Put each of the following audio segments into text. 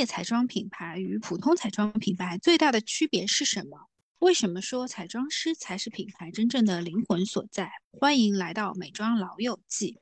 业彩妆品牌与普通彩妆品牌最大的区别是什么？为什么说彩妆师才是品牌真正的灵魂所在？欢迎来到美妆老友记。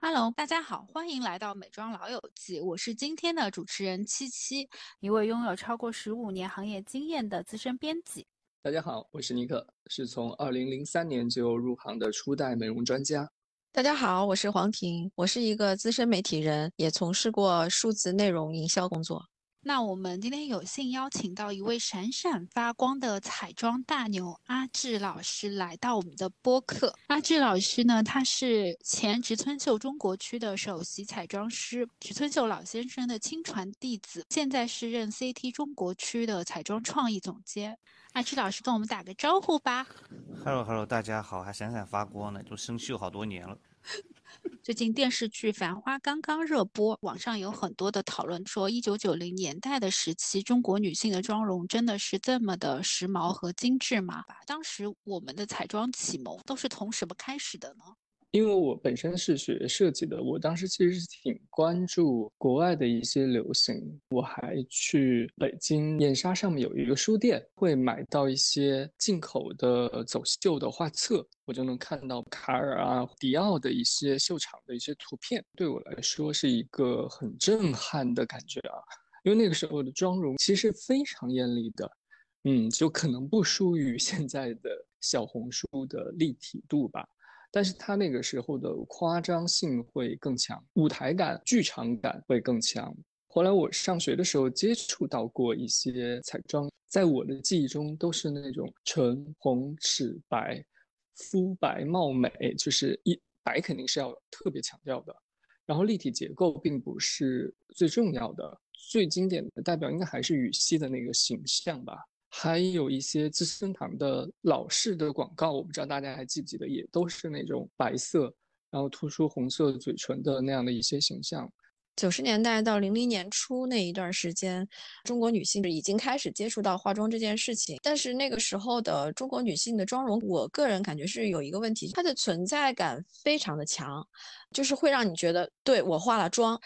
Hello，大家好，欢迎来到美妆老友记，我是今天的主持人七七，一位拥有超过十五年行业经验的资深编辑。大家好，我是尼克，是从二零零三年就入行的初代美容专家。大家好，我是黄婷，我是一个资深媒体人，也从事过数字内容营销工作。那我们今天有幸邀请到一位闪闪发光的彩妆大牛阿志老师来到我们的播客。阿志老师呢，他是前植村秀中国区的首席彩妆师，植村秀老先生的亲传弟子，现在是任 CT 中国区的彩妆创意总监。阿志老师跟我们打个招呼吧。Hello Hello，大家好，还闪闪发光呢，都生锈好多年了。最近电视剧《繁花》刚刚热播，网上有很多的讨论，说一九九零年代的时期，中国女性的妆容真的是这么的时髦和精致吗？当时我们的彩妆启蒙都是从什么开始的呢？因为我本身是学设计的，我当时其实是挺关注国外的一些流行。我还去北京燕莎上面有一个书店，会买到一些进口的走秀的画册，我就能看到卡尔啊、迪奥的一些秀场的一些图片。对我来说是一个很震撼的感觉啊，因为那个时候的妆容其实非常艳丽的，嗯，就可能不输于现在的小红书的立体度吧。但是它那个时候的夸张性会更强，舞台感、剧场感会更强。后来我上学的时候接触到过一些彩妆，在我的记忆中都是那种唇红齿白、肤白貌美，就是一白肯定是要特别强调的。然后立体结构并不是最重要的，最经典的代表应该还是羽西的那个形象吧。还有一些资生堂的老式的广告，我不知道大家还记不记得，也都是那种白色，然后突出红色嘴唇的那样的一些形象。九十年代到零零年初那一段时间，中国女性已经开始接触到化妆这件事情，但是那个时候的中国女性的妆容，我个人感觉是有一个问题，它的存在感非常的强，就是会让你觉得，对我化了妆。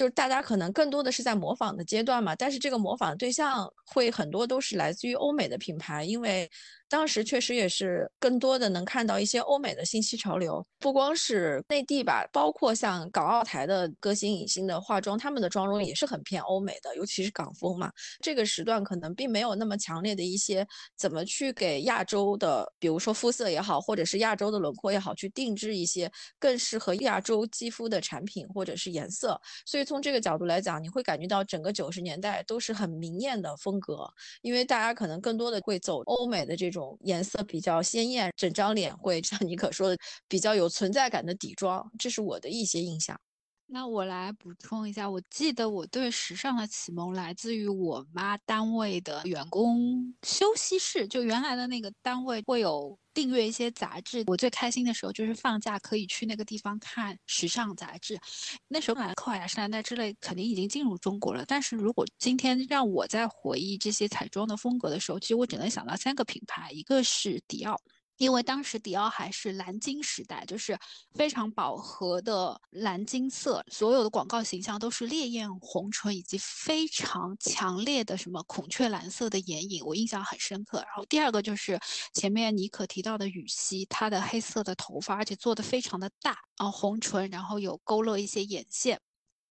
就是大家可能更多的是在模仿的阶段嘛，但是这个模仿对象会很多都是来自于欧美的品牌，因为。当时确实也是更多的能看到一些欧美的信息潮流，不光是内地吧，包括像港澳台的歌星影星的化妆，他们的妆容也是很偏欧美的，尤其是港风嘛。这个时段可能并没有那么强烈的一些怎么去给亚洲的，比如说肤色也好，或者是亚洲的轮廓也好，去定制一些更适合亚洲肌肤的产品或者是颜色。所以从这个角度来讲，你会感觉到整个九十年代都是很明艳的风格，因为大家可能更多的会走欧美的这种。颜色比较鲜艳，整张脸会像你可说的比较有存在感的底妆，这是我的一些印象。那我来补充一下，我记得我对时尚的启蒙来自于我妈单位的员工休息室，就原来的那个单位会有订阅一些杂志。我最开心的时候就是放假可以去那个地方看时尚杂志。那时候兰蔻雅诗兰黛之类肯定已经进入中国了，但是如果今天让我在回忆这些彩妆的风格的时候，其实我只能想到三个品牌，一个是迪奥。因为当时迪奥还是蓝金时代，就是非常饱和的蓝金色，所有的广告形象都是烈焰红唇以及非常强烈的什么孔雀蓝色的眼影，我印象很深刻。然后第二个就是前面妮可提到的羽西，她的黑色的头发，而且做的非常的大，啊红唇，然后有勾勒一些眼线。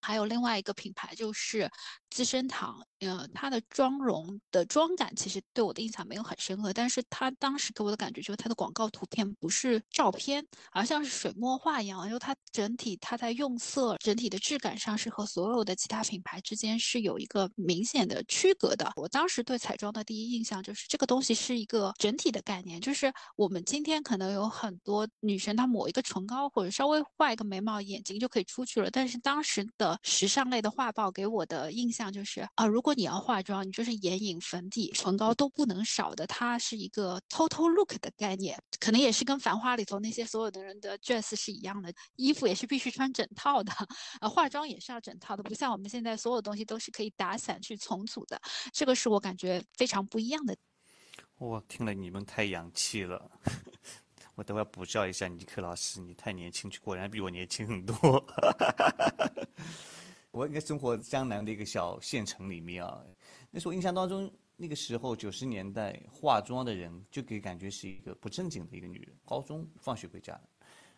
还有另外一个品牌就是资生堂，呃，它的妆容的妆感其实对我的印象没有很深刻，但是它当时给我的感觉就是它的广告图片不是照片，而像是水墨画一样，因为它整体它在用色整体的质感上是和所有的其他品牌之间是有一个明显的区隔的。我当时对彩妆的第一印象就是这个东西是一个整体的概念，就是我们今天可能有很多女生她抹一个唇膏或者稍微画一个眉毛，眼睛就可以出去了，但是当时的。时尚类的画报给我的印象就是啊，如果你要化妆，你就是眼影、粉底、唇膏都不能少的。它是一个 total look 的概念，可能也是跟《繁花》里头那些所有的人的 dress 是一样的，衣服也是必须穿整套的，啊，化妆也是要整套的，不像我们现在所有东西都是可以打散去重组的。这个是我感觉非常不一样的。我听了你们太洋气了。我等会补教一下尼克老师，你太年轻，果然比我年轻很多。我应该生活江南的一个小县城里面啊，那时候印象当中，那个时候九十年代化妆的人就给感觉是一个不正经的一个女人，高中放学回家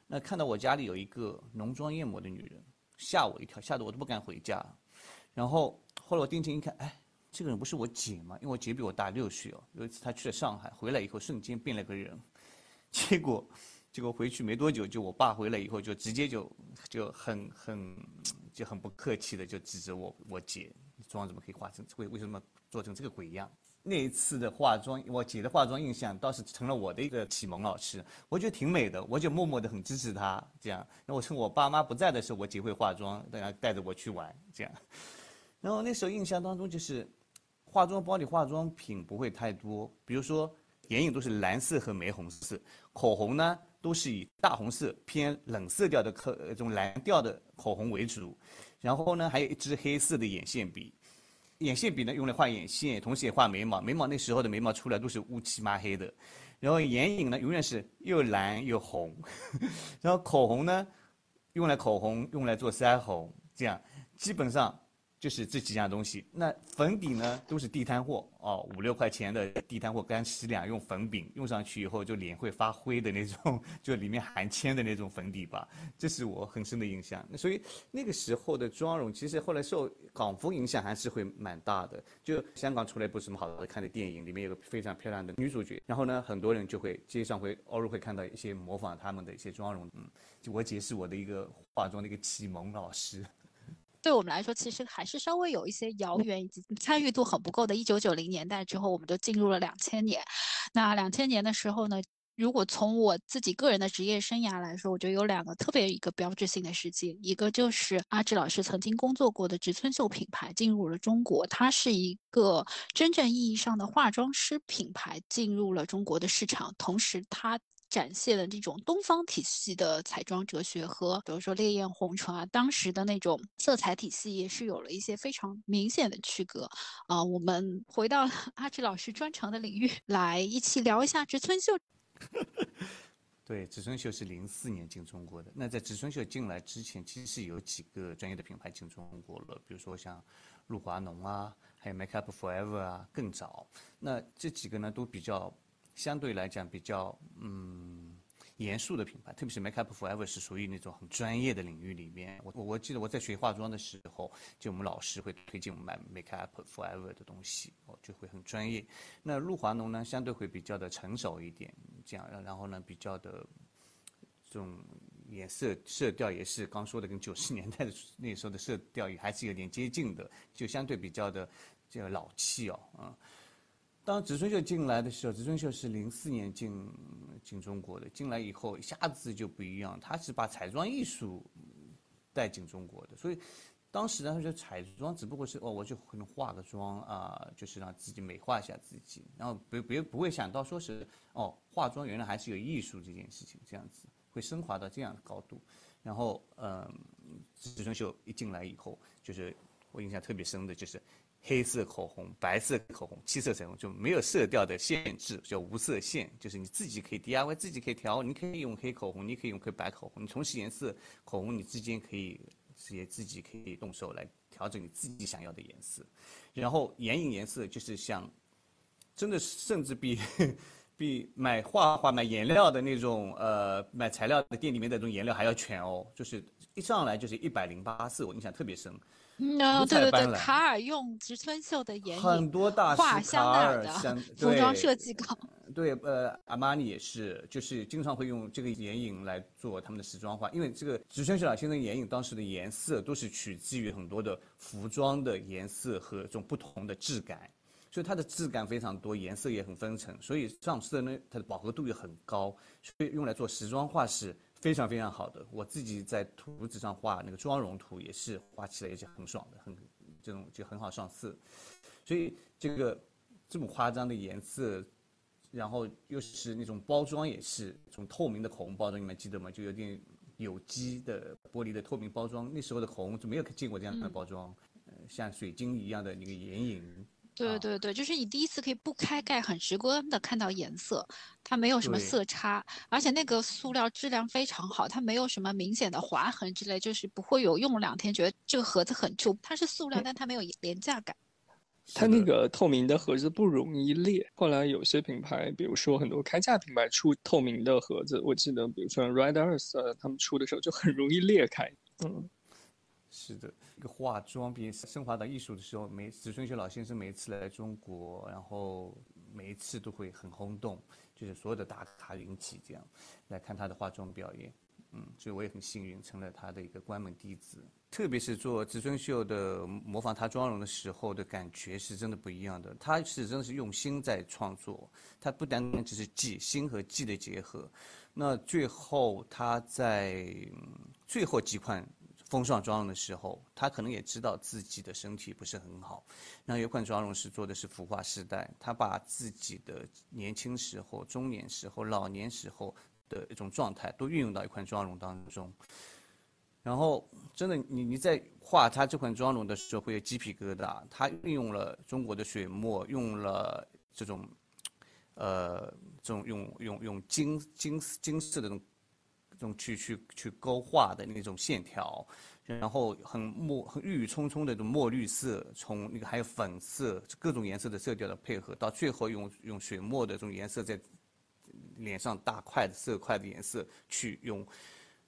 那看到我家里有一个浓妆艳抹的女人，吓我一跳，吓得我都不敢回家。然后后来我定睛一看，哎，这个人不是我姐吗？因为我姐比我大六岁哦。有一次她去了上海，回来以后瞬间变了个人，结果。结果回去没多久，就我爸回来以后，就直接就就很很就很不客气的就指着我我姐妆怎么可以化成为为什么做成这个鬼样？那一次的化妆，我姐的化妆印象倒是成了我的一个启蒙老师，我觉得挺美的，我就默默的很支持她这样。那我趁我爸妈不在的时候，我姐会化妆，大家带着我去玩这样。然后那时候印象当中就是，化妆包里化妆品不会太多，比如说眼影都是蓝色和玫红色，口红呢。都是以大红色偏冷色调的口这种蓝调的口红为主，然后呢，还有一支黑色的眼线笔，眼线笔呢用来画眼线，同时也画眉毛。眉毛那时候的眉毛出来都是乌漆麻黑的，然后眼影呢永远是又蓝又红，然后口红呢用来口红，用来做腮红，这样基本上。就是这几样东西，那粉底呢都是地摊货哦，五六块钱的地摊货，干洗两用粉饼，用上去以后就脸会发灰的那种，就里面含铅的那种粉底吧，这是我很深的印象。所以那个时候的妆容，其实后来受港风影响还是会蛮大的。就香港出来部什么好的看的电影，里面有个非常漂亮的女主角，然后呢，很多人就会街上会偶尔会看到一些模仿他们的一些妆容。嗯，就我姐是我的一个化妆的一个启蒙老师。对我们来说，其实还是稍微有一些遥远以及参与度很不够的。一九九零年代之后，我们就进入了两千年。那两千年的时候呢，如果从我自己个人的职业生涯来说，我觉得有两个特别一个标志性的事件，一个就是阿志老师曾经工作过的植村秀品牌进入了中国，它是一个真正意义上的化妆师品牌进入了中国的市场，同时它。展现了这种东方体系的彩妆哲学和，比如说烈焰红唇啊，当时的那种色彩体系也是有了一些非常明显的区隔。啊，我们回到阿志老师专长的领域来一起聊一下植村秀。对，植村秀是零四年进中国的。那在植村秀进来之前，其实是有几个专业的品牌进中国了，比如说像露华浓啊，还有 Make Up Forever 啊，更早。那这几个呢，都比较。相对来讲比较嗯严肃的品牌，特别是 Make Up Forever 是属于那种很专业的领域里面。我我我记得我在学化妆的时候，就我们老师会推荐我们买 Make Up Forever 的东西，哦就会很专业。那露华浓呢，相对会比较的成熟一点，这样然后呢比较的这种颜色色调也是刚说的跟九十年代的那时候的色调也还是有点接近的，就相对比较的这个老气哦，嗯。当植村秀进来的时候，植村秀是零四年进进中国的。进来以后，一下子就不一样，他是把彩妆艺术带进中国的。所以，当时呢，他觉得彩妆只不过是哦，我就可能化个妆啊，就是让自己美化一下自己，然后别别不会想到说是哦，化妆原来还是有艺术这件事情，这样子会升华到这样的高度。然后，嗯，植村秀一进来以后，就是我印象特别深的就是。黑色口红、白色口红、七色彩虹就没有色调的限制，叫无色限，就是你自己可以 DIY，自己可以调，你可以用黑口红，你可以用黑白口红，你同时颜色口红你之间可以直接自己可以动手来调整你自己想要的颜色。然后眼影颜色就是像，真的甚至比 比买画画买颜料的那种呃买材料的店里面的那种颜料还要全哦，就是一上来就是一百零八色，我印象特别深。嗯，对对对，卡尔用植村秀的眼影，很多大师卡尔的 服装设计稿。对，呃，阿玛尼也是，就是经常会用这个眼影来做他们的时装画，因为这个植村秀老先生眼影当时的颜色都是取自于很多的服装的颜色和这种不同的质感，所以它的质感非常多，颜色也很分层，所以上色呢，它的饱和度也很高，所以用来做时装画是。非常非常好的，我自己在图纸上画那个妆容图也是画起来也是很爽的，很这种就很好上色，所以这个这么夸张的颜色，然后又是那种包装也是从透明的口红包装，你们记得吗？就有点有机的玻璃的透明包装，那时候的口红就没有见过这样的包装，呃，像水晶一样的那个眼影，对对对，就是你第一次可以不开盖，很直观的看到颜色，它没有什么色差，而且那个塑料质量非常好，它没有什么明显的划痕之类，就是不会有用两天觉得这个盒子很旧。它是塑料，但它没有廉价感。它那个透明的盒子不容易裂。后来有些品牌，比如说很多开价品牌出透明的盒子，我记得比如说 Red Earth 呃他们出的时候就很容易裂开。嗯，是的，一个化妆品升华到艺术的时候，每植春秀老先生每一次来中国，然后每一次都会很轰动，就是所有的大咖云集这样来看他的化妆表演。嗯，所以我也很幸运成了他的一个关门弟子。特别是做植村秀的模仿他妆容的时候的感觉是真的不一样的。他是真的是用心在创作，他不单单只是技，心和技的结合。那最后他在最后几款风霜妆容的时候，他可能也知道自己的身体不是很好。那有款妆容是做的是孵化时代，他把自己的年轻时候、中年时候、老年时候的一种状态都运用到一款妆容当中。然后，真的，你你在画他这款妆容的时候会有鸡皮疙瘩。他运用了中国的水墨，用了这种，呃，这种用用用金金金色的这种种去去去勾画的那种线条，然后很墨很郁郁葱葱的这种墨绿色，从那个还有粉色各种颜色的色调的配合，到最后用用水墨的这种颜色在脸上大块的色块的颜色去用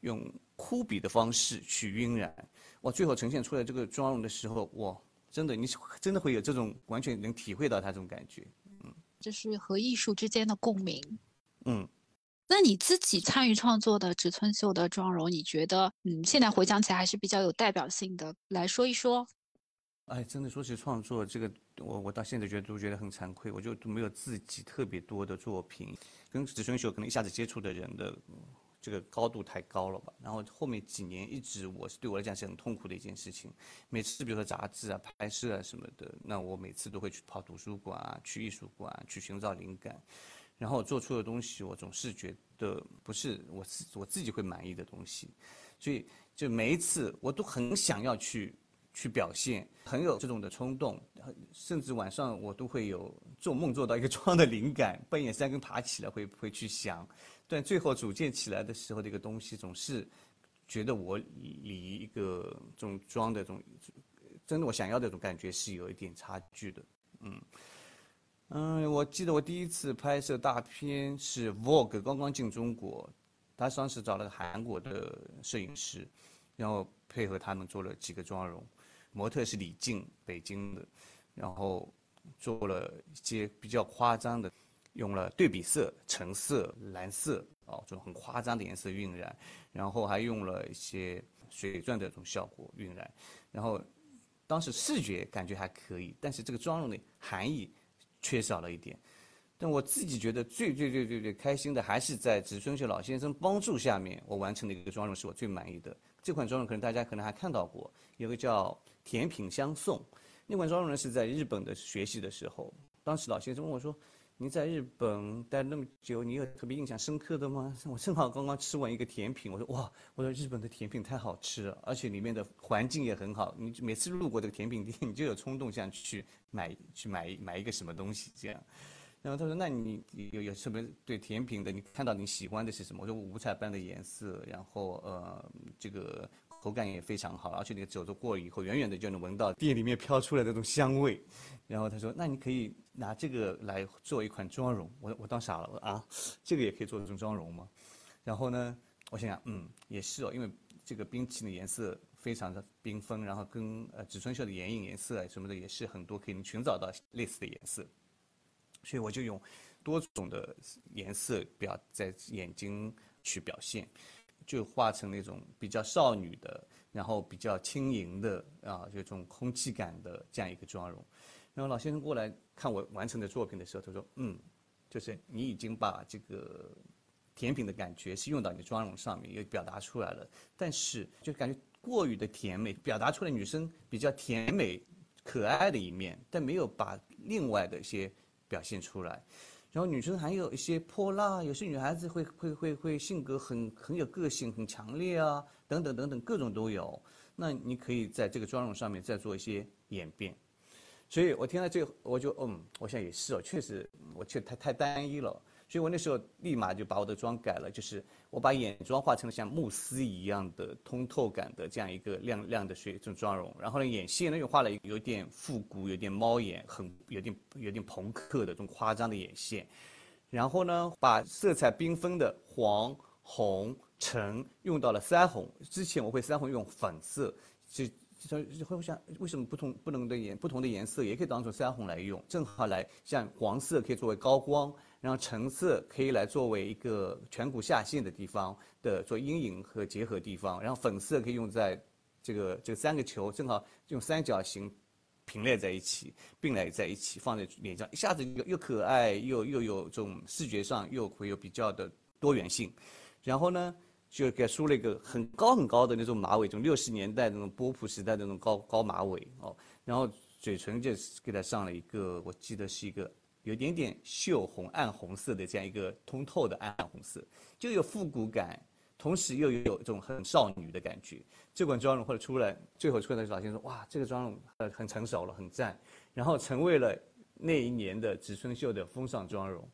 用枯笔的方式去晕染，哇，最后呈现出来这个妆容的时候，哇，真的你是真的会有这种完全能体会到它这种感觉，嗯这是和艺术之间的共鸣。嗯。那你自己参与创作的植村秀的妆容，你觉得，嗯，现在回想起来还是比较有代表性的，来说一说。哎，真的说起创作这个，我我到现在觉得都觉得很惭愧，我就都没有自己特别多的作品，跟植村秀可能一下子接触的人的这个高度太高了吧。然后后面几年一直我是对我来讲是很痛苦的一件事情，每次比如说杂志啊、拍摄啊什么的，那我每次都会去跑图书馆啊、去艺术馆去寻找灵感，然后我做出的东西，我总是觉得不是我自我自己会满意的东西，所以就每一次我都很想要去去表现，很有这种的冲动，甚至晚上我都会有做梦做到一个 妆的灵感，半夜三更爬起来会会去想，但最后组建起来的时候，这个东西总是觉得我离一个这种妆的这种真的我想要的这种感觉是有一点差距的，嗯。嗯，我记得我第一次拍摄大片是 Vogue 刚刚进中国，他当时找了个韩国的摄影师，然后配合他们做了几个妆容，模特是李静，北京的，然后做了一些比较夸张的，用了对比色、橙色、蓝色哦，这种很夸张的颜色晕染，然后还用了一些水钻的这种效果晕染，然后当时视觉感觉还可以，但是这个妆容的含义。缺少了一点，但我自己觉得最最最最最开心的还是在植村秀老先生帮助下面，我完成的一个妆容是我最满意的。这款妆容可能大家可能还看到过，有个叫甜品相送，那款妆容呢是在日本的学习的时候，当时老先生问我说：“你在日本待那么久，你有特别印象深刻的吗？” 我正好刚刚吃完一个甜品，我说：“哇，我说日本的甜品太好吃了，而且里面的环境也很好，你每次路过这个甜品店，你就有冲动想去。”买去买买一个什么东西这样，然后他说：“那你有有什么对甜品的？你看到你喜欢的是什么？”我说：“五彩斑的颜色，然后呃，这个口感也非常好，而且你走着过以后，远远的就能闻到店里面飘出来的这种香味。”然后他说：“那你可以拿这个来做一款妆容。”我我当傻了，我说：“啊，这个也可以做这种妆容吗？”然后呢，我想想，嗯，也是哦，因为这个冰淇淋颜色。非常的缤纷，然后跟呃植村秀的眼影颜色什么的也是很多可以寻找到类似的颜色，所以我就用多种的颜色表在眼睛去表现，就画成那种比较少女的，然后比较轻盈的啊，这种空气感的这样一个妆容。然后老先生过来看我完成的作品的时候，他说：“嗯，就是你已经把这个甜品的感觉是用到你的妆容上面，也表达出来了，但是就感觉。”过于的甜美，表达出来女生比较甜美、可爱的一面，但没有把另外的一些表现出来。然后女生还有一些泼辣，有些女孩子会会会会性格很很有个性、很强烈啊，等等等等，各种都有。那你可以在这个妆容上面再做一些演变。所以我听到这个，我就嗯，我想也是哦，确实我确太太单一了，所以我那时候立马就把我的妆改了，就是我把眼妆画成了像慕斯一样的通透感的这样一个亮亮的水这种妆容，然后呢眼线呢又画了有点复古、有点猫眼、很 有点有点朋克的这种夸张的眼线，然后呢把色彩缤纷的黄、红、橙用到了腮红，之前我会腮红用粉色，就。就会想，为什么不同不能的颜不同的颜色也可以当做腮红来用？正好来像黄色可以作为高光，然后橙色可以来作为一个颧骨下陷的地方的做阴影和结合地方，然后粉色可以用在这个这三个球正好用三角形平列在一起并列在一起放在脸上，一下子又又可爱又又有这种视觉上又会有比较的多元性，然后呢？就给梳了一个很高很高的那种马尾，这种六十年代那种波普时代那种高高马尾哦，然后嘴唇就给它上了一个，我记得是一个有点点锈红暗红色的这样一个通透的暗红色，就有复古感，同时又有一种很少女的感觉。这款妆容后来出来，最后出来的时候，老先生说哇，这个妆容呃很成熟了，很赞，然后成为了那一年的植村秀的风尚妆容。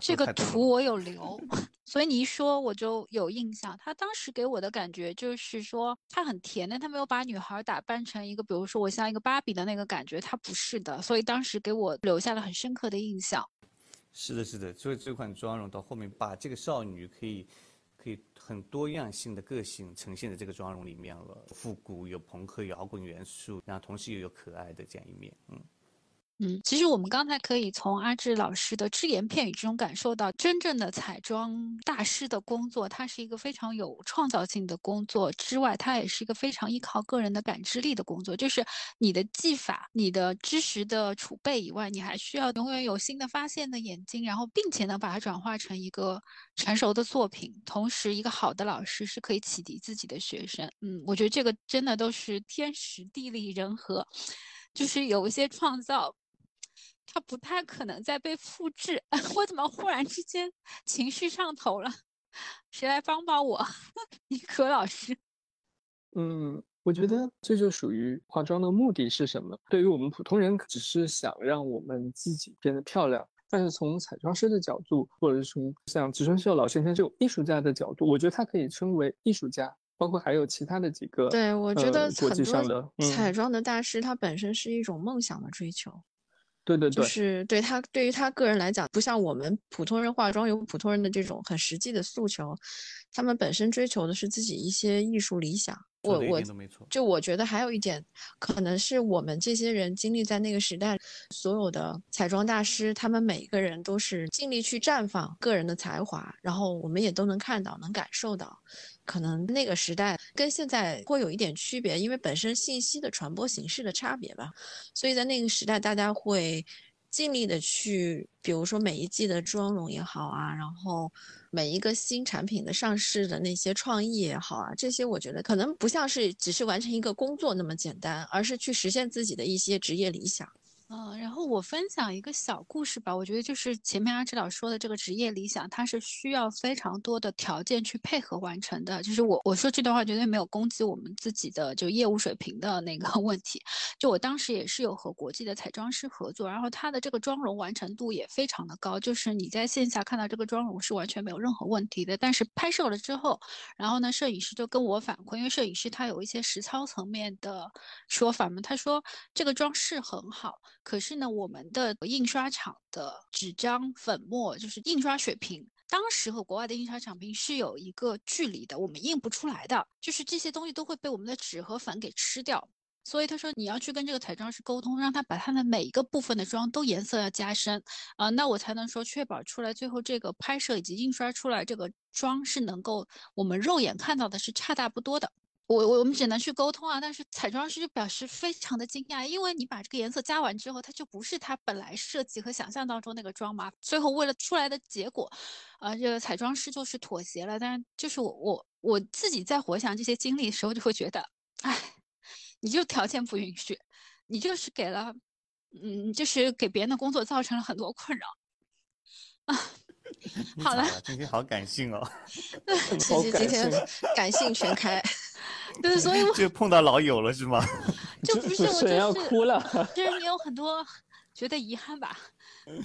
这个图我有留，所以你一说我就有印象。他当时给我的感觉就是说他很甜，但他没有把女孩打扮成一个，比如说我像一个芭比的那个感觉，他不是的。所以当时给我留下了很深刻的印象。是的，是的，所以这款妆容到后面把这个少女可以可以很多样性的个性呈现在这个妆容里面了，复古有朋克摇滚元素，然后同时又有可爱的这样一面，嗯。嗯，其实我们刚才可以从阿志老师的只言片语之中感受到，真正的彩妆大师的工作，它是一个非常有创造性的工作。之外，它也是一个非常依靠个人的感知力的工作。就是你的技法、你的知识的储备以外，你还需要永远有新的发现的眼睛，然后并且呢把它转化成一个成熟的作品。同时，一个好的老师是可以启迪自己的学生。嗯，我觉得这个真的都是天时地利人和，就是有一些创造。它不太可能再被复制。我怎么忽然之间情绪上头了？谁来帮帮我？尼可老师。嗯，我觉得这就属于化妆的目的是什么？对于我们普通人，只是想让我们自己变得漂亮。但是从彩妆师的角度，或者是从像植村秀老先生这种艺术家的角度，我觉得他可以称为艺术家。包括还有其他的几个。对，我觉得国际上的彩妆的大师，他本身是一种梦想的追求。对对对，就是对他对于他个人来讲，不像我们普通人化妆有普通人的这种很实际的诉求，他们本身追求的是自己一些艺术理想。我我就我觉得还有一点，可能是我们这些人经历在那个时代，所有的彩妆大师，他们每一个人都是尽力去绽放个人的才华，然后我们也都能看到，能感受到。可能那个时代跟现在会有一点区别，因为本身信息的传播形式的差别吧，所以在那个时代，大家会尽力的去，比如说每一季的妆容也好啊，然后每一个新产品的上市的那些创意也好啊，这些我觉得可能不像是只是完成一个工作那么简单，而是去实现自己的一些职业理想。嗯，然后我分享一个小故事吧。我觉得就是前面阿志老说的这个职业理想，它是需要非常多的条件去配合完成的。就是我我说这段话绝对没有攻击我们自己的就业务水平的那个 问题。就我当时也是有和国际的彩妆师合作，然后他的这个妆容完成度也非常的高，就是你在线下看到这个妆容是完全没有任何问题的。但是拍摄了之后，然后呢，摄影师就跟我反馈，因为摄影师他有一些实操层面的说法嘛，他说这个妆是很好。可是呢，我们的印刷厂的纸张粉末就是印刷水平，当时和国外的印刷厂平是有一个距离的，我们印不出来的，就是这些东西都会被我们的纸和粉给吃掉。所以他说你要去跟这个彩妆师沟通，让他把他的每一个部分的妆都颜色要加深啊，那我才能说确保出来最后这个拍摄以及印刷出来这个妆是能够我们肉眼看到的是差大不多的。我我我们只能去沟通啊，但是彩妆师就表示非常的惊讶，因为你把这个颜色加完之后，它就不是他本来设计和想象当中那个妆嘛。最后为了出来的结果，呃，这个彩妆师就是妥协了。但是就是我我我自己在回想这些经历的时候，就会觉得，哎，你就条件不允许，你就是给了，嗯，就是给别人的工作造成了很多困扰，啊。好了，今天好感性哦。谢谢今天感性全开。对，所以我就碰到老友了是吗？就不是我要哭了。就是你有很多觉得遗憾吧。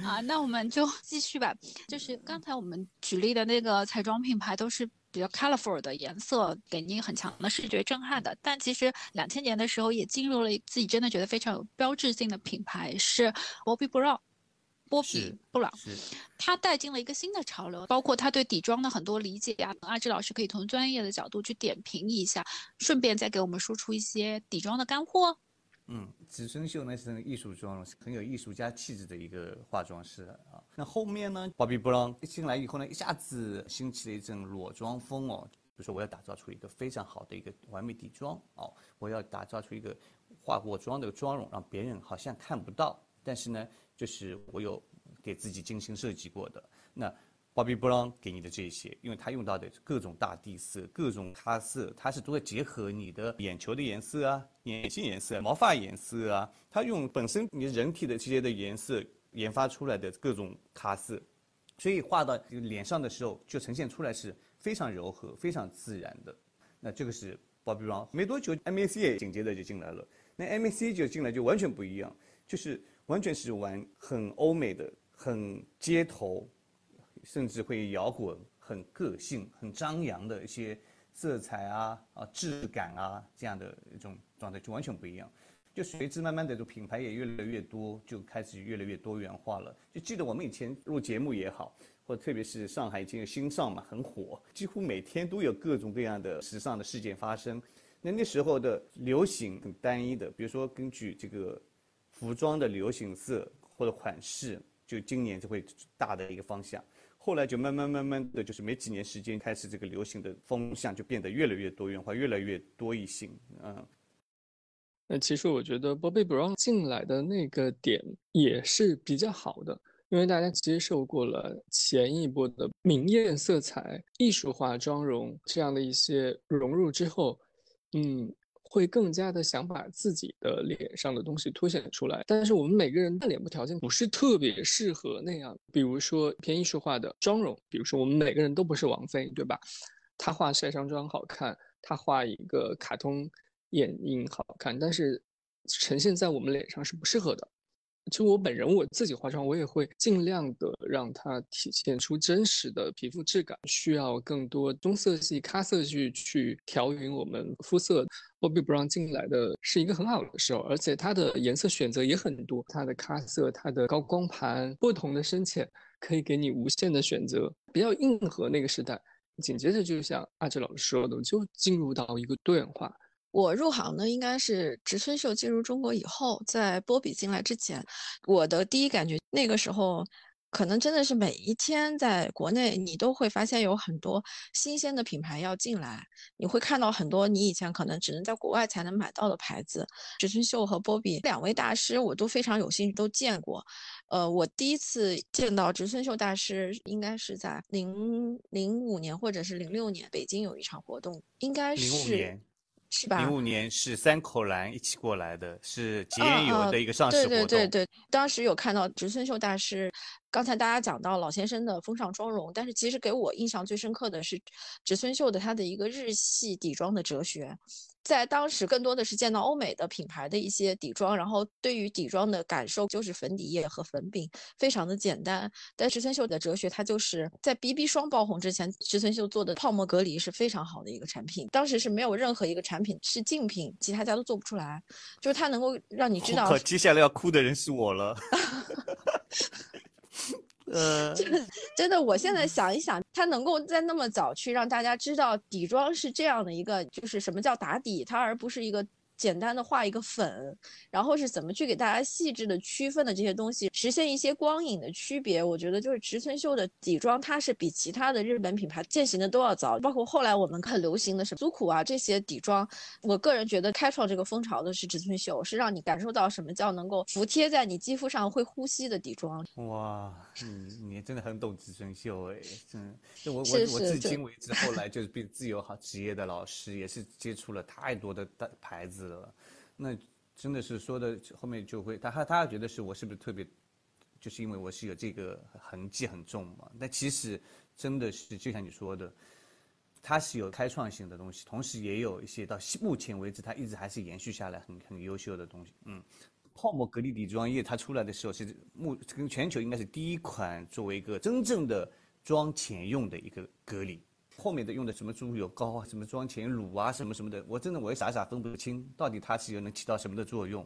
啊，那我们就继续吧。就是刚才我们举例的那个彩妆品牌都是比较 colorful 的颜色，给你很强的视觉震撼的。但其实两千年的时候也进入了自己真的觉得非常有标志性的品牌，是 Bobbi Brown。波比布朗，他带进了一个新的潮流，包括他对底妆的很多理解啊。阿志老师可以从专业的角度去点评一下，顺便再给我们输出一些底妆的干货。嗯，植村秀呢是艺术妆容，很有艺术家气质的一个化妆师啊。那后面呢，鲍比布朗进来以后呢，一下子兴起了一阵裸妆风哦。比如说，我要打造出一个非常好的一个完美底妆哦，我要打造出一个化过妆的妆容，让别人好像看不到，但是呢。就是我有给自己精心设计过的。那 Bobbi Brown 给你的这些，因为它用到的各种大地色、各种咖色，它是都会结合你的眼球的颜色啊、眼睛颜色、毛发颜色啊，它用本身你人体的这些的颜色研发出来的各种咖色，所以画到脸上的时候就呈现出来是非常柔和、非常自然的。那这个是 Bobbi Brown。没多久，MAC 也紧接着就进来了。那 MAC 就进来就完全不一样，就是。完全是玩很欧美的、很街头，甚至会摇滚、很个性、很张扬的一些色彩啊、啊质感啊这样的一种状态，就完全不一样。就随之慢慢的，就品牌也越来越多，就开始越来越多元化了。就记得我们以前录节目也好，或特别是上海以前有新上嘛，很火，几乎每天都有各种各样的时尚的事件发生。那那时候的流行很单一的，比如说根据这个。服装的流行色或者款式，就今年就会大的一个方向。后来就慢慢慢慢的就是没几年时间，开始这个流行的风向就变得越来越多元化，越来越多异性。嗯，那其实我觉得 Bobbi Brown 进来的那个点也是比较好的，因为大家接受过了前一波的明艳色彩、艺术化妆容这样的一些融入之后，嗯。会更加的想把自己的脸上的东西凸显出来，但是我们每个人的脸部条件不是特别适合那样。比如说偏艺术化的妆容，比如说我们每个人都不是王菲，对吧？她画晒伤妆好看，她画一个卡通眼影好看，但是呈现在我们脸上是不适合的。就我本人我自己化妆，我也会尽量的让它体现出真实的皮肤质感，需要更多棕色系、咖色系去调匀我们肤色。Bobbi Brown 进来的是一个很好的时候，而且它的颜色选择也很多，它的咖色、它的高光盘、不同的深浅，可以给你无限的选择，比较硬核那个时代。紧接着就像阿志老师说的，就进入到一个多元化。我入行呢，应该是植村秀进入中国以后，在波比进来之前，我的第一感觉，那个时候可能真的是每一天在国内，你都会发现有很多新鲜的品牌要进来，你会看到很多你以前可能只能在国外才能买到的牌子。植村秀和波比两位大师，我都非常有兴趣，都见过。呃，我第一次见到植村秀大师，应该是在零零五年或者是零六年，北京有一场活动，应该是。是吧？零五年是三口兰一起过来的，是洁颜油的一个上市活动。对对对对，当时有看到植村秀大师。刚才大家讲到老先生的风尚妆容，但是其实给我印象最深刻的是植村秀的他的一个日系底妆的哲学。在当时，更多的是见到欧美的品牌的一些底妆，然后对于底妆的感受就是粉底液和粉饼，非常的简单。但植村秀的哲学，它就是在 BB 霜爆红之前，植村秀做的泡沫隔离是非常好的一个产品。当时是没有任何一个产品是竞品，其他家都做不出来，就是它能够让你知 道。接下来要哭的人是我了。呃，真的，我现在想一想，他能够在那么早去让大家知道底妆是这样的一个，就是什么叫打底，它而不是一个。简单的画一个粉，然后是怎么去给大家细致的区分的这些东西，实现一些光影的区别。我觉得就是植村秀的底妆，它是比其他的日本品牌践行的都要早。包括后来我们很流行的什么苏苦啊这些底妆，我个人觉得开创这个风潮的是植村秀，是让你感受到什么叫能够服贴在你肌肤上会呼吸的底妆。哇，你，你真的很懂植村秀哎，嗯，我我我至今为止后来就是变自由好职业的老师，也是接触了太多的大牌子。那真的是说的后面就会，他他他觉得是我是不是特别，就是因为我是有这个痕迹很重嘛？但其实真的是就像你说的，它是有开创性的东西，同时也有一些到目前为止它一直还是延续下来很很优秀的东西。嗯，泡沫隔离底妆液它出来的时候是目跟全球应该是第一款作为一个真正的妆前用的一个隔离。后面的用的什么猪油膏啊，什么妆前乳啊，什么什么的，我真的我也傻傻分不清到底它是又能起到什么的作用。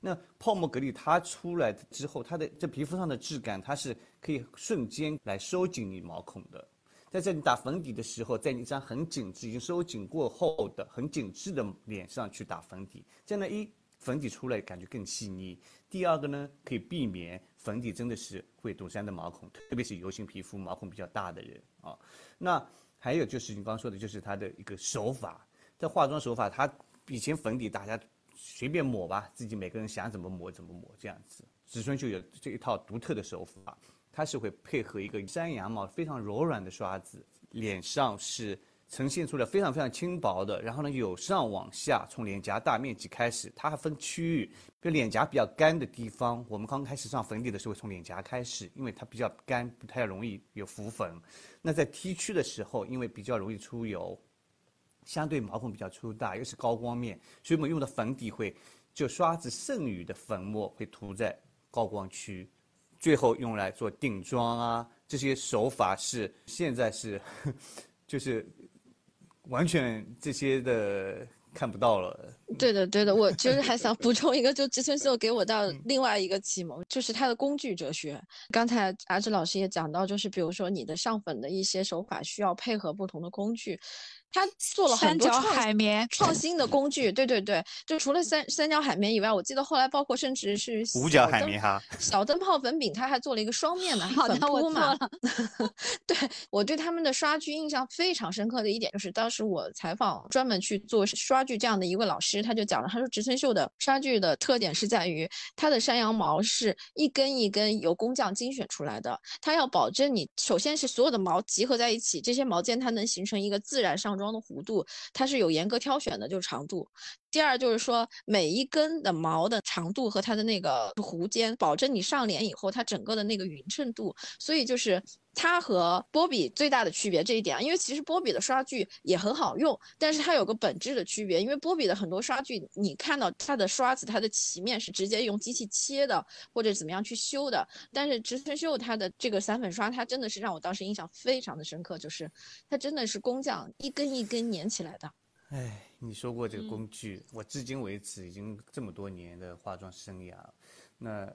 那泡沫隔离它出来之后，它的这皮肤上的质感，它是可以瞬间来收紧你毛孔的。在这里打粉底的时候，在你这张很紧致、已经收紧过后的很紧致的脸上去打粉底，这样呢，一粉底出来感觉更细腻。第二个呢，可以避免粉底真的是会堵塞的毛孔，特别是油性皮肤、毛孔比较大的人啊。那还有就是你刚刚说的，就是它的一个手法，在化妆手法，它以前粉底大家随便抹吧，自己每个人想怎么抹怎么抹这样子。植村就有这一套独特的手法，它是会配合一个山羊毛非常柔软的刷子，脸上是呈现出来非常非常轻薄的，然后呢由上往下，从脸颊大面积开始，它还分区域，比如脸颊比较干的地方，我们刚开始上粉底的时候从脸颊开始，因为它比较干，不太容易有浮粉。那在 T 区的时候，因为比较容易出油，相对毛孔比较粗大，又是高光面，所以我们用的粉底会就刷子剩余的粉末会涂在高光区，最后用来做定妆啊，这些手法是现在是 就是完全这些的看不到了。对的，对的，我就是还想补充一个，就植村秀给我到另外一个启蒙，就是他的工具哲学。刚才阿志老师也讲到，就是比如说你的上粉的一些手法需要配合不同的工具。他做了很多创海绵创新的工具，对对对，就除了三三角海绵以外，我记得后来包括甚至是五角海绵哈，小灯泡粉饼，他还做了一个双面的粉扑嘛。对我对他们的刷具印象非常深刻的一点，就是当时我采访专门去做刷具这样的一位老师，他就讲了，他说植村秀的刷具的特点是在于它的山羊毛是一根一根由工匠精选出来的，它要保证你首先是所有的毛集合在一起，这些毛尖它能形成一个自然上。装的弧度，它是有严格挑选的，就是长度。第二就是说，每一根的毛的长度和它的那个弧尖，保证你上脸以后它整个的那个匀称度。所以就是它和波比最大的区别这一点啊，因为其实波比的刷具也很好用，但是它有个本质的区别，因为波比的很多刷具，你看到它的刷子，它的漆面是直接用机器切的，或者怎么样去修的。但是植村秀它的这个散粉刷，它真的是让我当时印象非常的深刻，就是它真的是工匠一根一根粘起来的。哎，你说过这个工具，我至今为止已经这么多年的化妆生涯，那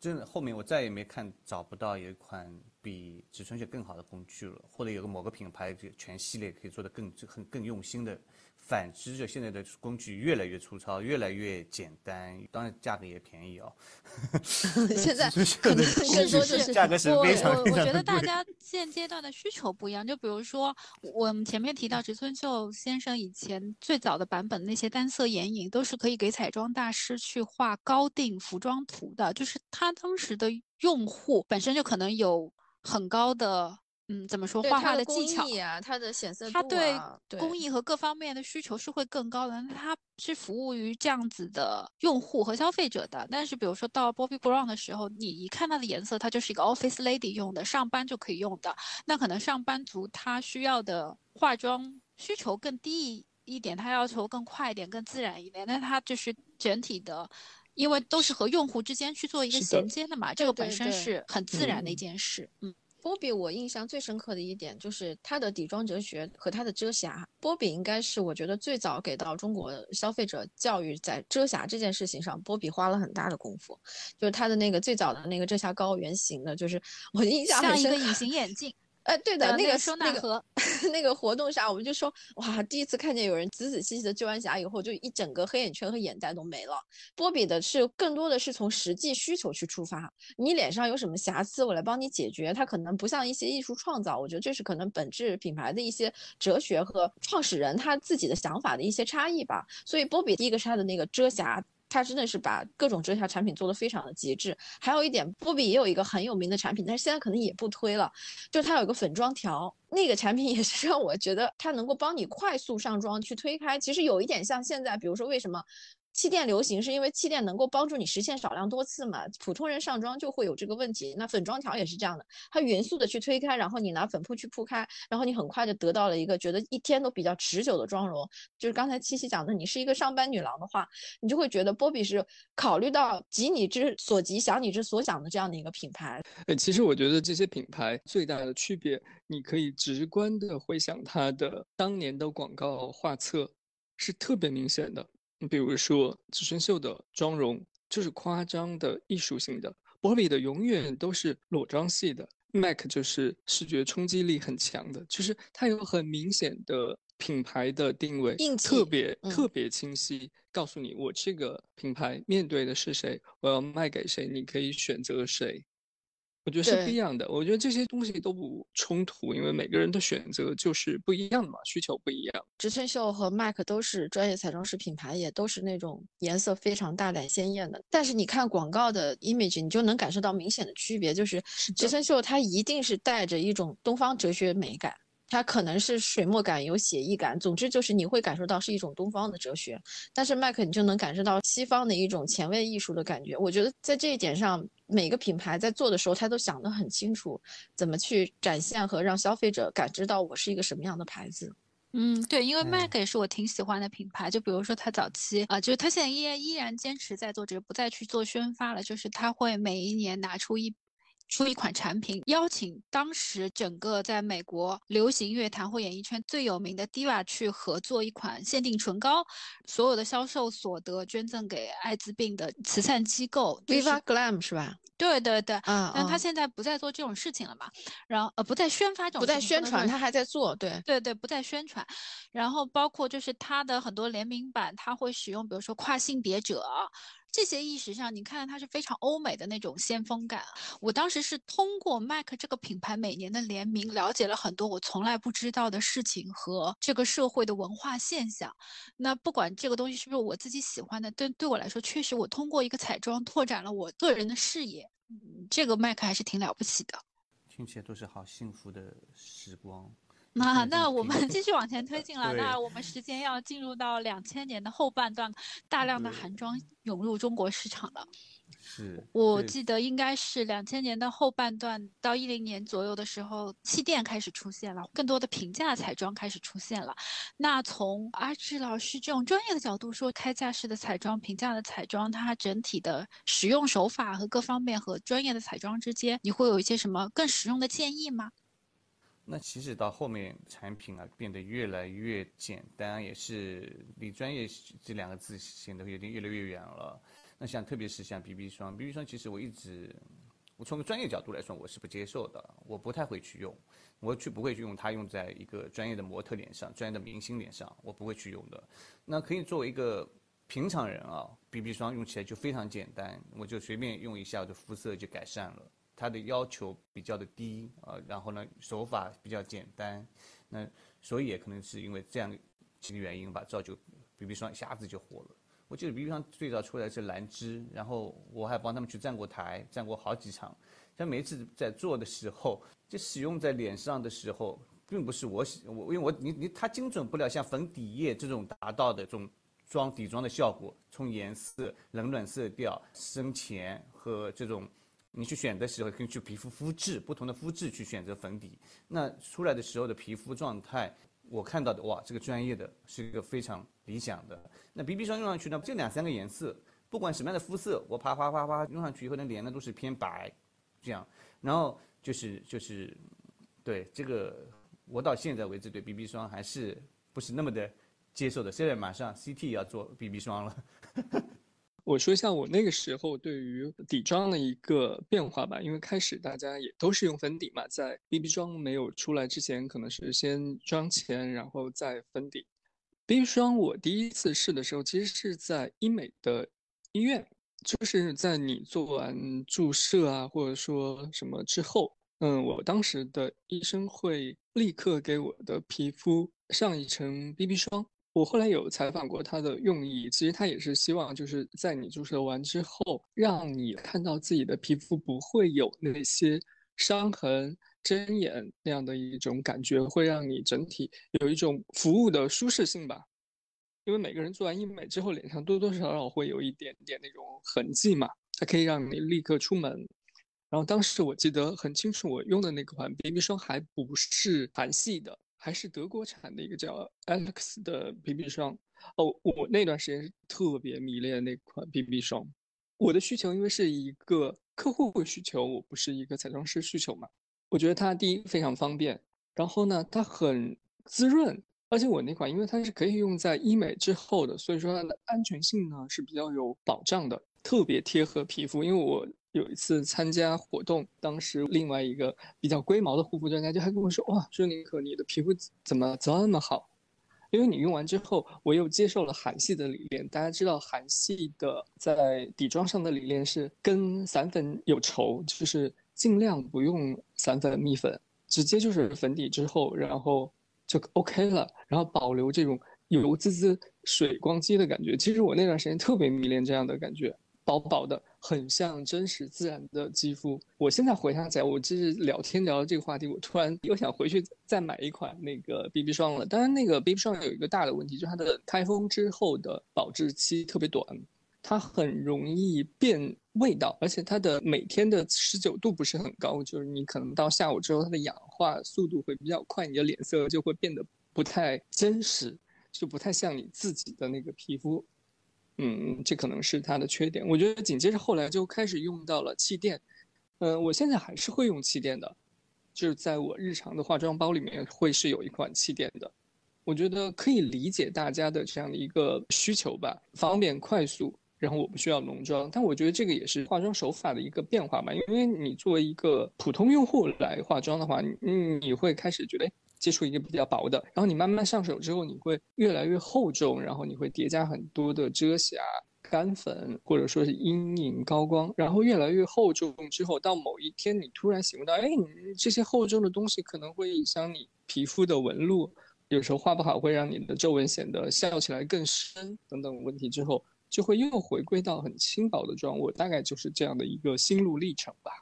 真的后面我再也没看找不到有一款比植村秀更好的工具了，或者有个某个品牌全系列可以做的更很更用心的。反之，就现在的工具越来越粗糙，越来越简单，当然价格也便宜哦。现在可能更多就是价格是非常我我觉得大家现阶段的需求不一样，就比如说我们前面提到植村秀先生以前最早的版本那些单色眼影，都是可以给彩妆大师去画高定服装图的，就是他当时的用户本身就可能有很高的。嗯，怎么说画画的技巧啊，它的显色，啊它对工艺和各方面的需求是会更高的。它是服务于这样子的用户和消费者的。但是，比如说到 Bobbi Brown 的时候，你一看它的颜色，它就是一个 Office Lady 用的，上班就可以用的。那可能上班族他需要的化妆需求更低一点，他要求更快一点、更自然一点。那它就是整体的，因为都是和用户之间去做一个衔接的嘛，这个本身是很自然的一件事。嗯。波比，我印象最深刻的一点就是他的底妆哲学和他的遮瑕。波比应该是我觉得最早给到中国消费者教育在遮瑕这件事情上，波比花了很大的功夫。就是他的那个最早的那个遮瑕膏，圆形的，就是我印象很深。像一个隐形眼镜。哎，对的，那个那个 那个活动上，我们就说哇，第一次看见有人仔仔细细的遮完瑕以后，就一整个黑眼圈和眼袋都没了。波比的是更多的是从实际需求去出发，你脸上有什么瑕疵，我来帮你解决。它可能不像一些艺术创造，我觉得这是可能本质品牌的一些哲学和创始人他自己的想法的一些差异吧。所以波比第一个是它的那个遮瑕。它真的是把各种遮瑕产品做得非常的极致。还有一点，波比也有一个很有名的产品，但是现在可能也不推了，就是它有个粉妆条，那个产品也是让我觉得它能够帮你快速上妆去推开。其实有一点像现在，比如说为什么。气垫流行是因为气垫能够帮助你实现少量多次嘛？普通人上妆就会有这个问题。那粉妆条也是这样的，它匀速的去推开，然后你拿粉扑去铺开，然后你很快就得到了一个觉得一天都比较持久的妆容。就是刚才七七讲的，你是一个上班女郎的话，你就会觉得波比是考虑到急你之所急，想你之所想的这样的一个品牌。哎，其实我觉得这些品牌最大的区别，你可以直观的回想它的当年的广告画册，是特别明显的。你比如说，紫萱秀的妆容就是夸张的艺术性的，波比的永远都是裸妆系的，MAC 就是视觉冲击力很强的，就是它有很明显的品牌的定位，特别特别清晰，告诉你我这个品牌面对的是谁，我要卖给谁，你可以选择谁。我觉得是不一样的。我觉得这些东西都不冲突，因为每个人的选择就是不一样的嘛，需求不一样。植村秀和 MAC 都是专业彩妆师品牌，也都是那种颜色非常大胆鲜艳的。但是你看广告的 image，你就能感受到明显的区别，就是植村秀它一定是带着一种东方哲学美感。它可能是水墨感，有写意感，总之就是你会感受到是一种东方的哲学，但是麦克你就能感受到西方的一种前卫艺术的感觉。我觉得在这一点上，每个品牌在做的时候，他都想得很清楚，怎么去展现和让消费者感知到我是一个什么样的牌子。嗯，对，因为 MAC 也是我挺喜欢的品牌，就比如说他早期啊，就是他现在依然依然坚持在做只是，不再去做宣发了，就是他会每一年拿出一。出一款产品，邀请当时整个在美国流行乐坛或演艺圈最有名的 diva 去合作一款限定唇膏，所有的销售所得捐赠给艾滋病的慈善机构。Viva Glam 是吧？对对对，嗯，但他现在不再做这种事情了嘛？然后呃，不再宣发这种，不再宣传，他还在做，对对对，不再宣传。然后包括就是他的很多联名版，他会使用，比如说跨性别者。这些意识上，你看它是非常欧美的那种先锋感。我当时是通过 MAC 这个品牌每年的联名，了解了很多我从来不知道的事情和这个社会的文化现象。那不管这个东西是不是我自己喜欢的，对对我来说，确实我通过一个彩妆拓展了我个人的视野。嗯，这个 MAC 还是挺了不起的。听起来都是好幸福的时光。那那我们继续往前推进 了。那我们时间要进入到两千年的后半段，大量的韩妆涌入中国市场了。是，我记得应该是两千年的后半段到一零年左右的时候，气垫开始出现了，更多的平价彩妆开始出现了。那从阿志老师这种专业的角度说，开架式的彩妆、平价的彩妆，它整体的使用手法和各方面和专业的彩妆之间，你会有一些什么更实用的建议吗？那其实到后面产品啊变得越来越简单，也是离专业这两个字显得有点越来越远了。那像特别是像 BB 霜，BB 霜其实我一直，我从个专业角度来说我是不接受的，我不太会去用，我去不会去用它用在一个专业的模特脸上、专业的明星脸上，我不会去用的。那可以作为一个平常人啊，BB 霜用起来就非常简单，我就随便用一下，我的肤色就改善了。它的要求比较的低啊，然后呢手法比较简单，那所以也可能是因为这样几个原因吧，造就 BB 霜一下子就火了。我记得 BB 霜最早出来是兰芝，然后我还帮他们去站过台，站过好几场。但每一次在做的时候，就使用在脸上的时候，并不是我喜我，因为我你你它精准不了像粉底液这种达到的这种妆底妆的效果，从颜色、冷暖色调、深浅和这种。你去选的时候，根据皮肤肤质不同的肤质去选择粉底，那出来的时候的皮肤状态，我看到的哇，这个专业的是一个非常理想的。那 BB 霜用上去呢，就两三个颜色，不管什么样的肤色，我啪啪啪啪用上去以后，那脸呢都是偏白，这样，然后就是就是，对这个，我到现在为止对 BB 霜还是不是那么的接受的。现在马上 CT 要做 BB 霜了。我说一下我那个时候对于底妆的一个变化吧，因为开始大家也都是用粉底嘛，在 BB 霜没有出来之前，可能是先妆前，然后再粉底。BB 霜我第一次试的时候，其实是在医美的医院，就是在你做完注射啊，或者说什么之后，嗯，我当时的医生会立刻给我的皮肤上一层 BB 霜。我后来有采访过他的用意，其实他也是希望就是在你注射完之后，让你看到自己的皮肤不会有那些伤痕、针眼那样的一种感觉，会让你整体有一种服务的舒适性吧。因为每个人做完医美之后，脸上多多少少会有一点点那种痕迹嘛，它可以让你立刻出门。然后当时我记得很清楚，我用的那款 BB 霜还不是韩系的，还是德国产的一个叫 Alex 的 BB 霜。哦，我那段时间是特别迷恋那款 BB 霜。我的需求因为是一个客户会需求，我不是一个彩妆师需求嘛。我觉得它第一非常方便，然后呢它很滋润，而且我那款因为它是可以用在医美之后的，所以说它的安全性呢是比较有保障的，特别贴合皮肤。因为我有一次参加活动，当时另外一个比较龟毛的护肤专家就还跟我说：“哇，说宁可你的皮肤怎么这么好？”因为你用完之后，我又接受了韩系的理念。大家知道韩系的在底妆上的理念是跟散粉有仇，就是尽量不用散粉蜜粉，直接就是粉底之后，然后就 OK 了，然后保留这种油滋滋、水光肌的感觉。其实我那段时间特别迷恋这样的感觉。薄薄的，很像真实自然的肌肤。我现在回想起来，我就是聊天聊到这个话题，我突然又想回去再买一款那个 BB 霜了。当然，那个 BB 霜有一个大的问题，就是它的开封之后的保质期特别短，它很容易变味道，而且它的每天的持久度不是很高，就是你可能到下午之后，它的氧化速度会比较快，你的脸色就会变得不太真实，就不太像你自己的那个皮肤。嗯，这可能是它的缺点。我觉得紧接着后来就开始用到了气垫，嗯，我现在还是会用气垫的，就是在我日常的化妆包里面会是有一款气垫的。我觉得可以理解大家的这样的一个需求吧，方便快速，然后我不需要浓妆。但我觉得这个也是化妆手法的一个变化吧，因为你作为一个普通用户来化妆的话，嗯，你会开始觉得。接触一个比较薄的，然后你慢慢上手之后，你会越来越厚重，然后你会叠加很多的遮瑕、干粉或者说是阴影高光，然后越来越厚重之后，到某一天你突然醒悟到，哎，你这些厚重的东西可能会影响你皮肤的纹路，有时候画不好会让你的皱纹显得笑起来更深等等问题之后，就会又回归到很轻薄的妆。我大概就是这样的一个心路历程吧。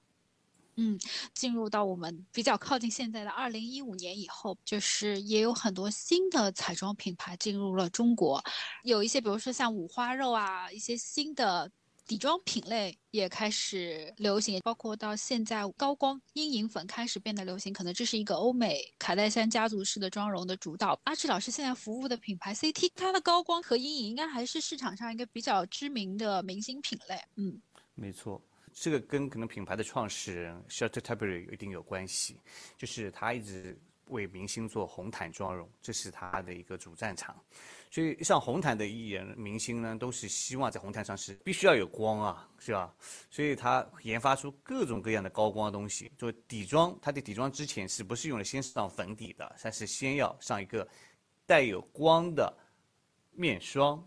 嗯，进入到我们比较靠近现在的二零一五年以后，就是也有很多新的彩妆品牌进入了中国，有一些比如说像五花肉啊，一些新的底妆品类也开始流行，包括到现在高光阴影粉开始变得流行，可能这是一个欧美卡戴珊家族式的妆容的主导。阿志老师现在服务的品牌 CT，它的高光和阴影应该还是市场上一个比较知名的明星品类。嗯，没错。这个跟可能品牌的创始人 Charlotte Tilbury 一定有关系，就是他一直为明星做红毯妆容，这是他的一个主战场。所以上红毯的艺人明星呢，都是希望在红毯上是必须要有光啊，是吧？所以他研发出各种各样的高光东西。做底妆，他的底妆之前是不是用了先上粉底的？他是先要上一个带有光的面霜。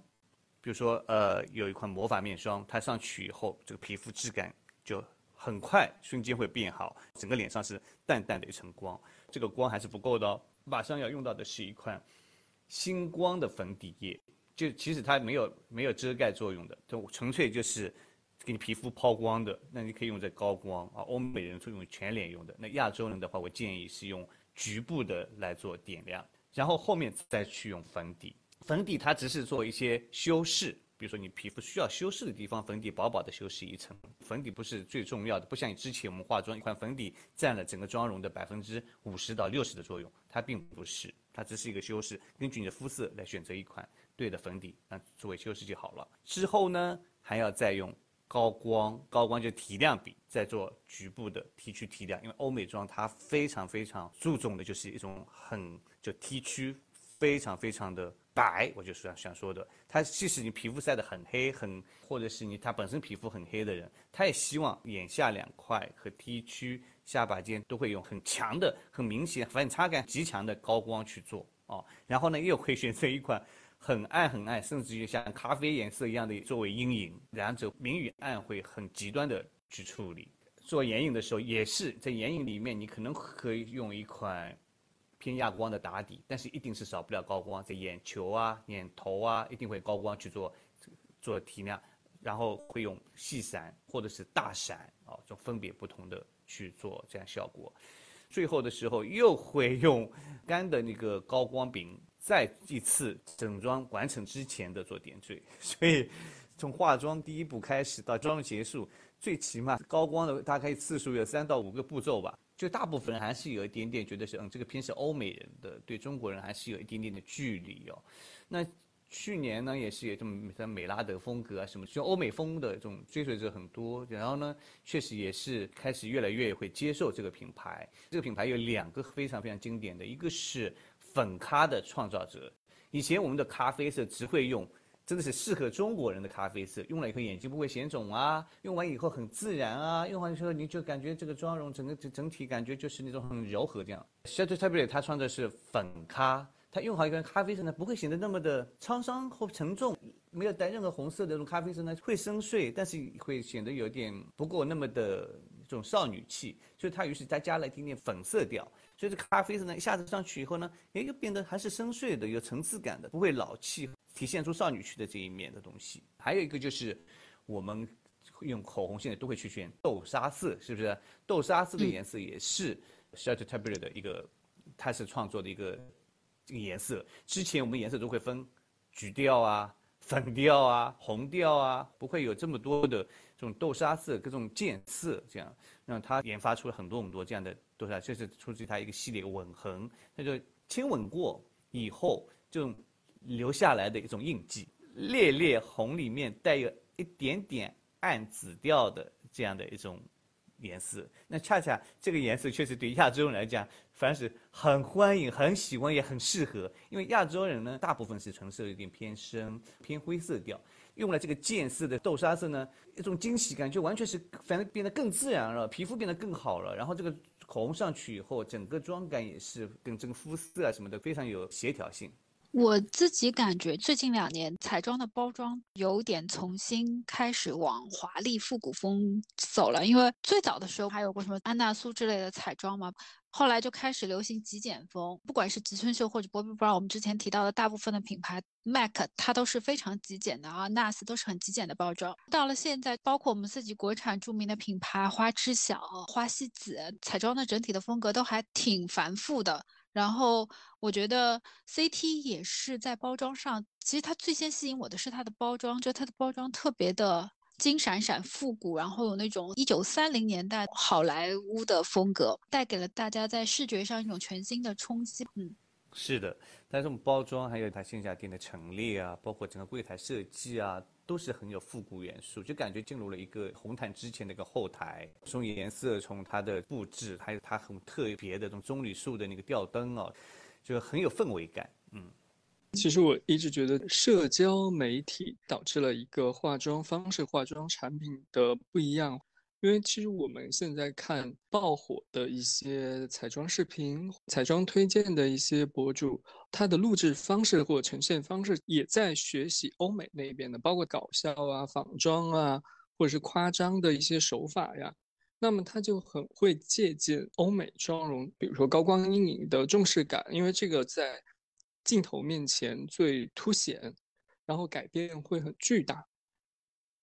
比如说，呃，有一款魔法面霜，它上去以后，这个皮肤质感就很快瞬间会变好，整个脸上是淡淡的一层光。这个光还是不够的哦，马上要用到的是一款星光的粉底液，就其实它没有没有遮盖作用的，就纯粹就是给你皮肤抛光的。那你可以用在高光啊，欧美人是用全脸用的。那亚洲人的话，我建议是用局部的来做点亮，然后后面再去用粉底。粉底它只是做一些修饰，比如说你皮肤需要修饰的地方，粉底薄薄的修饰一层。粉底不是最重要的，不像你之前我们化妆一款粉底占了整个妆容的百分之五十到六十的作用，它并不是，它只是一个修饰，根据你的肤色来选择一款对的粉底，那作为修饰就好了。之后呢，还要再用高光，高光就提亮笔，再做局部的 T 区提亮，因为欧美妆它非常非常注重的就是一种很就 T 区，非常非常的。白，我就是想想说的，他即使你皮肤晒得很黑，很或者是你他本身皮肤很黑的人，他也希望眼下两块和 T 区、下巴尖都会用很强的、很明显反差感极强的高光去做哦。然后呢，又会选择一款很暗很暗，甚至于像咖啡颜色一样的作为阴影，两者明与暗会很极端的去处理。做眼影的时候，也是在眼影里面，你可能可以用一款。偏亚光的打底，但是一定是少不了高光，在眼球啊、眼头啊，一定会高光去做做提亮，然后会用细闪或者是大闪啊，就分别不同的去做这样效果。最后的时候又会用干的那个高光饼再一次整装完成之前的做点缀。所以从化妆第一步开始到妆容结束，最起码高光的大概次数有三到五个步骤吧。就大部分人还是有一点点觉得是，嗯，这个片是欧美人的，对中国人还是有一点点的距离哦。那去年呢，也是有这么像美拉德风格啊什么，就欧美风的这种追随者很多。然后呢，确实也是开始越来越会接受这个品牌。这个品牌有两个非常非常经典的，一个是粉咖的创造者。以前我们的咖啡色只会用。真的是适合中国人的咖啡色，用了以后眼睛不会显肿啊，用完以后很自然啊，用完之后你就感觉这个妆容整个整整体感觉就是那种很柔和这样。s h a t e r t a b l e 它穿的是粉咖，它用好一个咖啡色呢，不会显得那么的沧桑或沉重，没有带任何红色的这种咖啡色呢，会深邃，但是会显得有点不够那么的这种少女气，所以它于是再加了一点点粉色调，所以这咖啡色呢一下子上去以后呢，哎又变得还是深邃的，有层次感的，不会老气。体现出少女区的这一面的东西，还有一个就是我们用口红现在都会去选豆沙色，是不是？豆沙色的颜色也是 s h a t e r t a b l e 的一个，它是创作的一个这个颜色。之前我们颜色都会分橘调啊、粉调啊、红调啊，不会有这么多的这种豆沙色、各种渐色这样。那它研发出了很多很多这样的豆沙，这是出自于它一个系列吻痕，那就亲吻过以后这种。留下来的一种印记，烈烈红里面带有一点点暗紫调的这样的一种颜色，那恰恰这个颜色确实对亚洲人来讲，反是很欢迎、很喜欢，也很适合。因为亚洲人呢，大部分是唇色有点偏深、偏灰色调，用了这个渐色的豆沙色呢，一种惊喜感就完全是反正变得更自然了，皮肤变得更好了，然后这个口红上去以后，整个妆感也是跟这个肤色啊什么的非常有协调性。我自己感觉最近两年彩妆的包装有点重新开始往华丽复古风走了，因为最早的时候还有过什么安娜苏之类的彩妆嘛，后来就开始流行极简风，不管是植村秀或者 Bobbi Brown，我们之前提到的大部分的品牌，MAC 它都是非常极简的啊，NARS 都是很极简的包装。到了现在，包括我们自己国产著名的品牌花知晓、花西子，彩妆的整体的风格都还挺繁复的。然后我觉得 CT 也是在包装上，其实它最先吸引我的是它的包装，就它的包装特别的金闪闪、复古，然后有那种一九三零年代好莱坞的风格，带给了大家在视觉上一种全新的冲击。嗯，是的，但这种包装还有它线下店的陈列啊，包括整个柜台设计啊。都是很有复古元素，就感觉进入了一个红毯之前的一个后台。从颜色，从它的布置，还有它很特别的这种棕榈树的那个吊灯哦，就很有氛围感。嗯，其实我一直觉得社交媒体导致了一个化妆方式、化妆产品的不一样。因为其实我们现在看爆火的一些彩妆视频、彩妆推荐的一些博主，他的录制方式或呈现方式也在学习欧美那边的，包括搞笑啊、仿妆啊，或者是夸张的一些手法呀。那么他就很会借鉴欧美妆容，比如说高光阴影的重视感，因为这个在镜头面前最凸显，然后改变会很巨大。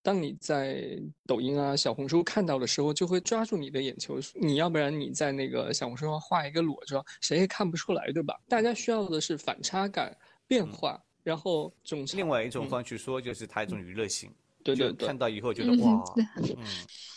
当你在抖音啊、小红书看到的时候，就会抓住你的眼球。你要不然你在那个小红书上画一个裸妆，谁也看不出来，对吧？大家需要的是反差感、变化，然后种另外一种方去说，就是它一种娱乐性。对对对，看到以后觉得哇。嗯。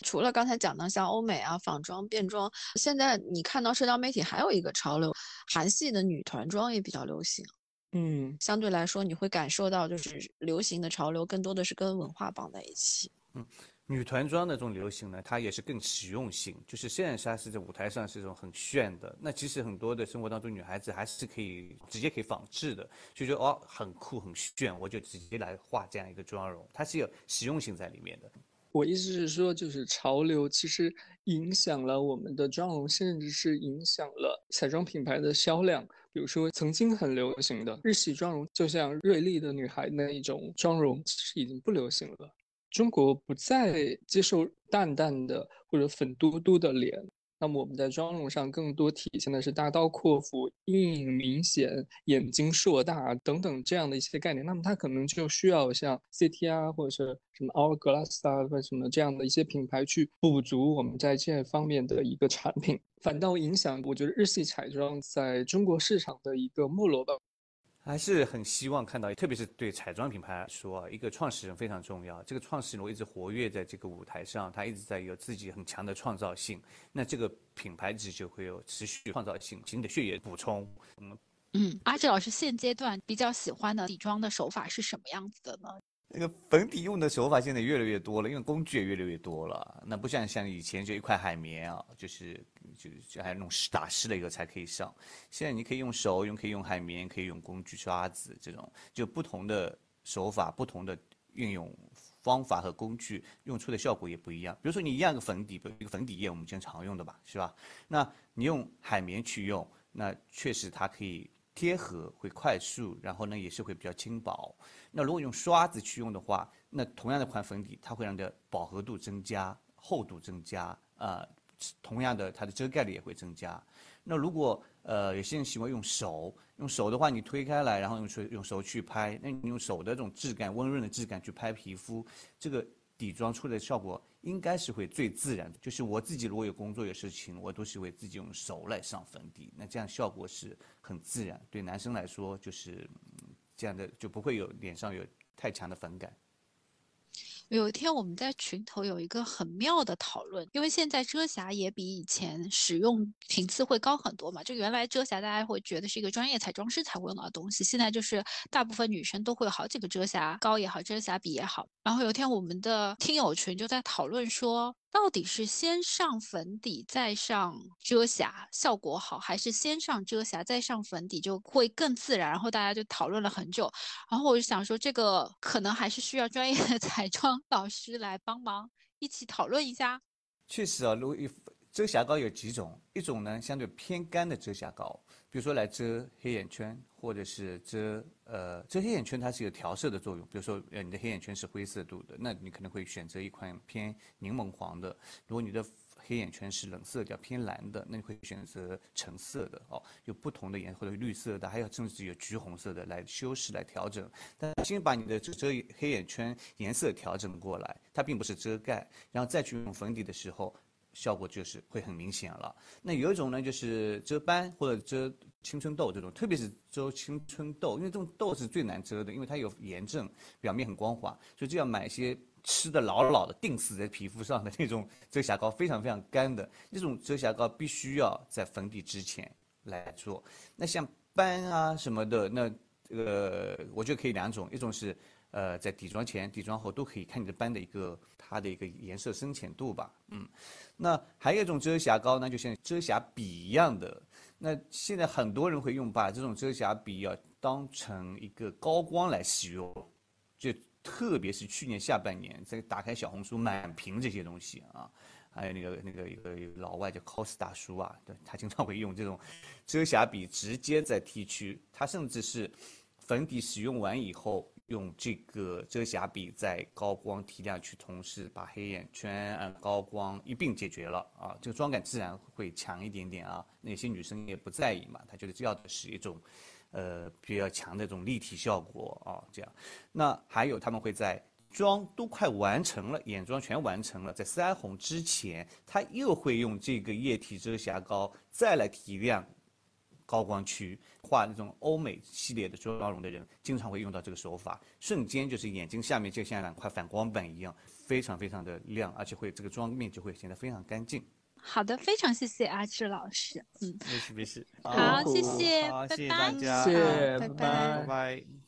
除了刚才讲的像欧美啊、仿妆、变装，现在你看到社交媒体还有一个潮流，韩系的女团妆也比较流行。嗯，相对来说，你会感受到就是流行的潮流更多的是跟文化绑在一起。嗯，女团装的这种流行呢，它也是更实用性，就是虽然它是在舞台上是一种很炫的，那其实很多的生活当中女孩子还是可以直接可以仿制的，就觉得哦很酷很炫，我就直接来画这样一个妆容，它是有实用性在里面的。我意思是说，就是潮流其实影响了我们的妆容，甚至是影响了彩妆品牌的销量。比如说，曾经很流行的日系妆容，就像瑞丽的女孩那一种妆容，其实已经不流行了。中国不再接受淡淡的或者粉嘟嘟的脸。那么我们在妆容上更多体现的是大刀阔斧、阴影明显、眼睛硕大等等这样的一些概念。那么它可能就需要像 C T R，或者是什么 Hourglass 啊，或者什么这样的一些品牌去补足我们在这方面的一个产品，反倒影响我觉得日系彩妆在中国市场的一个没落吧。还是很希望看到，特别是对彩妆品牌来说，一个创始人非常重要。这个创始人我一直活跃在这个舞台上，他一直在有自己很强的创造性，那这个品牌值就会有持续创造性，新的血液补充。嗯嗯，阿志老师现阶段比较喜欢的底妆的手法是什么样子的呢？那个粉底用的手法现在越来越多了，因为工具也越来越多了。那不像像以前就一块海绵啊，就是就就还弄湿打湿了以后才可以上。现在你可以用手用，可以用海绵，可以用工具刷子这种，就不同的手法，不同的运用方法和工具，用出的效果也不一样。比如说你一样个粉底，比如一个粉底液，我们经常用的吧，是吧？那你用海绵去用，那确实它可以。贴合会快速，然后呢也是会比较轻薄。那如果用刷子去用的话，那同样的款粉底，它会让的饱和度增加，厚度增加，啊，同样的它的遮盖力也会增加。那如果呃有些人喜欢用手，用手的话，你推开来，然后用手用手去拍，那你用手的这种质感，温润的质感去拍皮肤，这个。底妆出来的效果应该是会最自然的，就是我自己如果有工作有事情，我都是会自己用手来上粉底，那这样效果是很自然。对男生来说，就是这样的就不会有脸上有太强的粉感。有一天我们在群头有一个很妙的讨论，因为现在遮瑕也比以前使用频次会高很多嘛。就原来遮瑕大家会觉得是一个专业彩妆师才会用到的东西，现在就是大部分女生都会有好几个遮瑕膏也好，遮瑕笔也好。然后有一天我们的听友群就在讨论说。到底是先上粉底再上遮瑕效果好，还是先上遮瑕再上粉底就会更自然？然后大家就讨论了很久。然后我就想说，这个可能还是需要专业的 彩妆老师来帮忙一起讨论一下。确实啊，如果遮瑕膏有几种，一种呢相对偏干的遮瑕膏，比如说来遮黑眼圈，或者是遮呃遮黑眼圈，它是有调色的作用。比如说呃你的黑眼圈是灰色度的，那你可能会选择一款偏柠檬黄的；如果你的黑眼圈是冷色调偏蓝的，那你会选择橙色的哦。有不同的颜或者绿色的，还有甚至有橘红色的来修饰来调整。但先把你的遮遮黑眼圈颜色调整过来，它并不是遮盖，然后再去用粉底的时候。效果就是会很明显了。那有一种呢，就是遮斑或者遮青春痘这种，特别是遮青春痘，因为这种痘是最难遮的，因为它有炎症，表面很光滑，所以就要买一些吃的牢牢的、定死在皮肤上的那种遮瑕膏，非常非常干的那种遮瑕膏，必须要在粉底之前来做。那像斑啊什么的，那这个我觉得可以两种，一种是。呃，在底妆前、底妆后都可以看你的斑的一个它的一个颜色深浅度吧。嗯，那还有一种遮瑕膏呢，就像遮瑕笔一样的。那现在很多人会用把这种遮瑕笔啊当成一个高光来使用，就特别是去年下半年在打开小红书满屏这些东西啊，还有那个那个一个老外叫 cos 大叔啊，对他经常会用这种遮瑕笔直接在 T 区，他甚至是粉底使用完以后。用这个遮瑕笔在高光提亮去同时把黑眼圈、嗯高光一并解决了啊，这个妆感自然会强一点点啊。那些女生也不在意嘛，她觉得这要的是一种，呃比较强的这种立体效果啊，这样。那还有他们会在妆都快完成了，眼妆全完成了，在腮红之前，他又会用这个液体遮瑕膏再来提亮。高光区画那种欧美系列的妆容的人，经常会用到这个手法，瞬间就是眼睛下面就像两块反光板一样，非常非常的亮，而且会这个妆面就会显得非常干净。好的，非常谢谢阿志老师。嗯，没事没事。好，谢谢，好，谢谢大家，谢谢，拜拜拜。